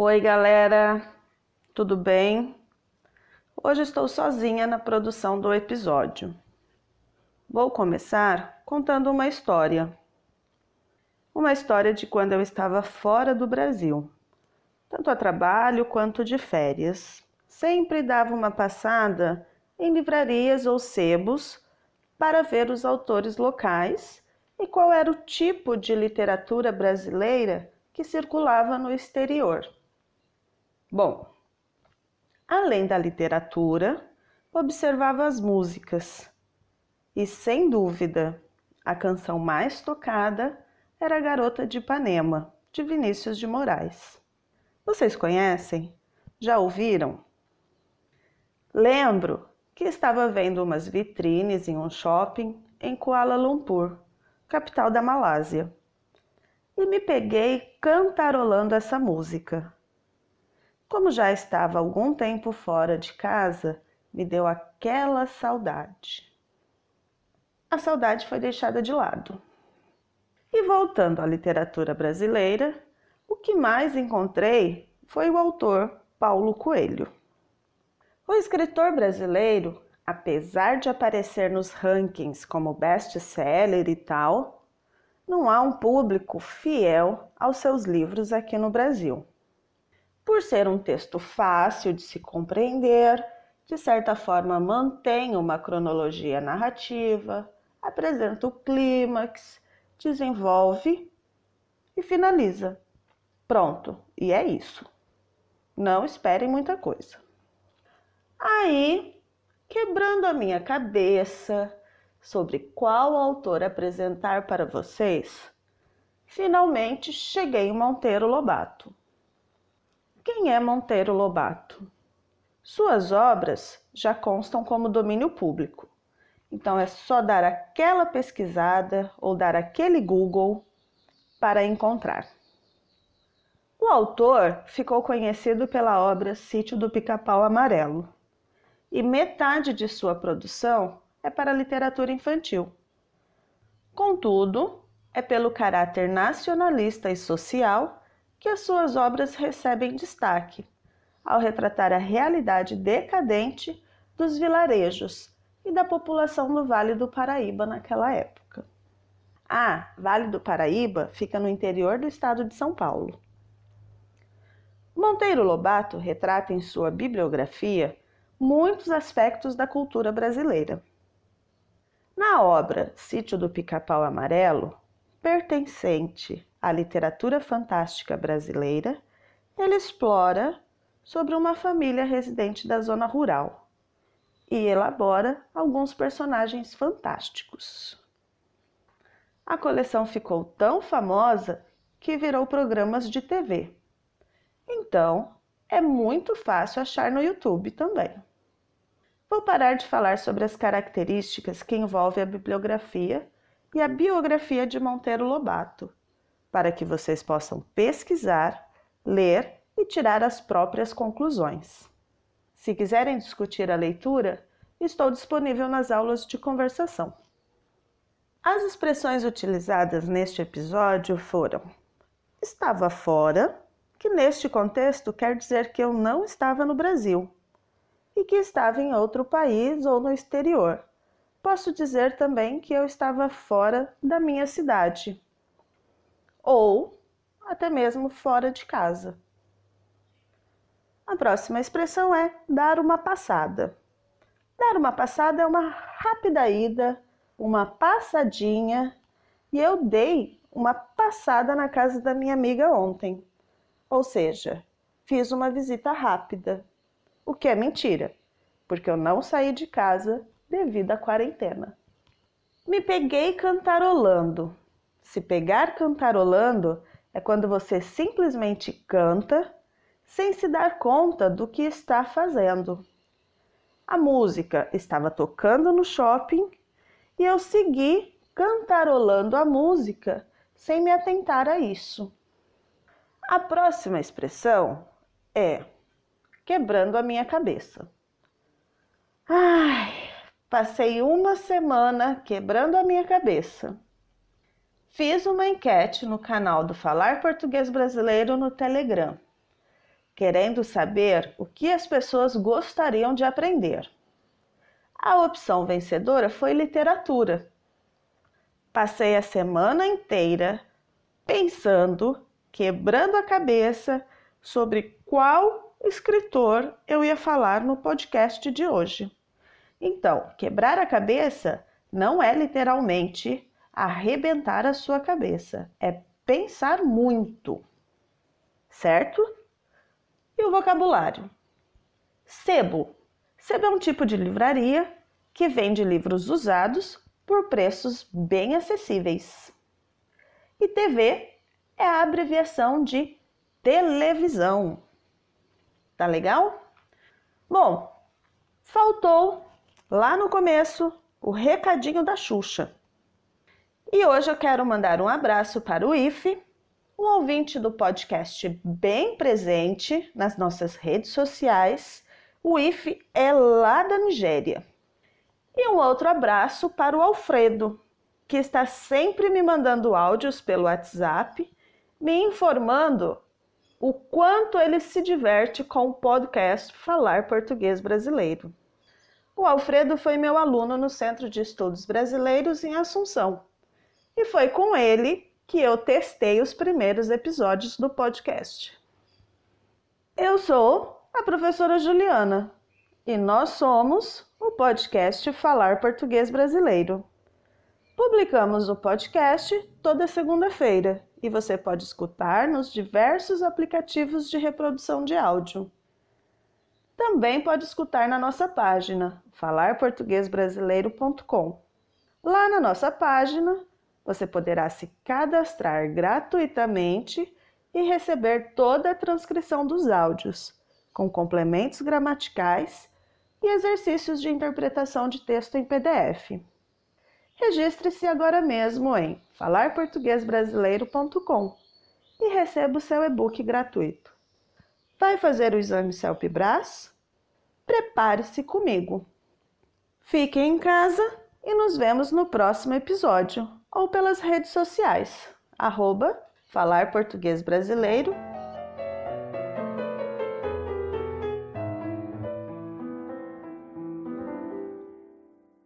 Oi, galera, tudo bem? Hoje estou sozinha na produção do episódio. Vou começar contando uma história. Uma história de quando eu estava fora do Brasil, tanto a trabalho quanto de férias. Sempre dava uma passada em livrarias ou sebos para ver os autores locais e qual era o tipo de literatura brasileira que circulava no exterior. Bom, além da literatura, observava as músicas e, sem dúvida, a canção mais tocada era Garota de Ipanema, de Vinícius de Moraes. Vocês conhecem? Já ouviram? Lembro que estava vendo umas vitrines em um shopping em Kuala Lumpur, capital da Malásia, e me peguei cantarolando essa música. Como já estava algum tempo fora de casa, me deu aquela saudade. A saudade foi deixada de lado. E voltando à literatura brasileira, o que mais encontrei foi o autor Paulo Coelho. O escritor brasileiro, apesar de aparecer nos rankings como best-seller e tal, não há um público fiel aos seus livros aqui no Brasil por ser um texto fácil de se compreender, de certa forma mantém uma cronologia narrativa, apresenta o clímax, desenvolve e finaliza. Pronto, e é isso. Não esperem muita coisa. Aí, quebrando a minha cabeça sobre qual autor apresentar para vocês, finalmente cheguei em Monteiro Lobato. Quem é Monteiro Lobato? Suas obras já constam como domínio público, então é só dar aquela pesquisada ou dar aquele Google para encontrar. O autor ficou conhecido pela obra Sítio do Pica-Pau Amarelo, e metade de sua produção é para literatura infantil. Contudo, é pelo caráter nacionalista e social que as suas obras recebem destaque, ao retratar a realidade decadente dos vilarejos e da população do Vale do Paraíba naquela época. Ah, Vale do Paraíba fica no interior do estado de São Paulo. Monteiro Lobato retrata em sua bibliografia muitos aspectos da cultura brasileira. Na obra Sítio do Pica-Pau Amarelo, pertencente à literatura fantástica brasileira, ele explora sobre uma família residente da zona rural e elabora alguns personagens fantásticos. A coleção ficou tão famosa que virou programas de TV. Então, é muito fácil achar no YouTube também. Vou parar de falar sobre as características que envolvem a bibliografia e a biografia de Monteiro Lobato para que vocês possam pesquisar, ler e tirar as próprias conclusões. Se quiserem discutir a leitura, estou disponível nas aulas de conversação. As expressões utilizadas neste episódio foram: estava fora, que neste contexto quer dizer que eu não estava no Brasil, e que estava em outro país ou no exterior. Posso dizer também que eu estava fora da minha cidade, ou até mesmo fora de casa. A próxima expressão é dar uma passada. Dar uma passada é uma rápida ida, uma passadinha, e eu dei uma passada na casa da minha amiga ontem. Ou seja, fiz uma visita rápida, o que é mentira, porque eu não saí de casa devido à quarentena. Me peguei cantarolando. Se pegar cantarolando é quando você simplesmente canta sem se dar conta do que está fazendo. A música estava tocando no shopping e eu segui cantarolando a música sem me atentar a isso. A próxima expressão é quebrando a minha cabeça. Ai, passei uma semana quebrando a minha cabeça. Fiz uma enquete no canal do Falar Português Brasileiro no Telegram. querendo saber o que as pessoas gostariam de aprender. A opção vencedora foi literatura. Passei a semana inteira pensando, quebrando a cabeça sobre qual escritor eu ia falar no podcast de hoje. Então, quebrar a cabeça não é literalmente arrebentar a sua cabeça, é pensar muito, certo? E o vocabulário? Sebo. Sebo é um tipo de livraria que vende livros usados por preços bem acessíveis. E TV é a abreviação de televisão. Tá legal? Bom, faltou lá no começo o recadinho da Xuxa. E hoje eu quero mandar um abraço para o IFE, um ouvinte do podcast bem presente nas nossas redes sociais. O IFE é lá da Nigéria. E um outro abraço para o Alfredo, que está sempre me mandando áudios pelo WhatsApp, me informando o quanto ele se diverte com o podcast Falar Português Brasileiro. O Alfredo foi meu aluno no Centro de Estudos Brasileiros em Assunção. E foi com ele que eu testei os primeiros episódios do podcast. Eu sou a professora Juliana e nós somos o podcast Falar Português Brasileiro. Publicamos o podcast toda segunda-feira e você pode escutar nos diversos aplicativos de reprodução de áudio. Também pode escutar na nossa página falarportuguesbrasileiro.com. Lá na nossa página, você poderá se cadastrar gratuitamente e receber toda a transcrição dos áudios, com complementos gramaticais e exercícios de interpretação de texto em PDF. Registre-se agora mesmo em falarportuguesbrasileiro.com e receba o seu e-book gratuito. Vai fazer o exame CELP-BRAS? Prepare-se comigo. Fique em casa e nos vemos no próximo episódio ou pelas redes sociais, arroba Falar Português Brasileiro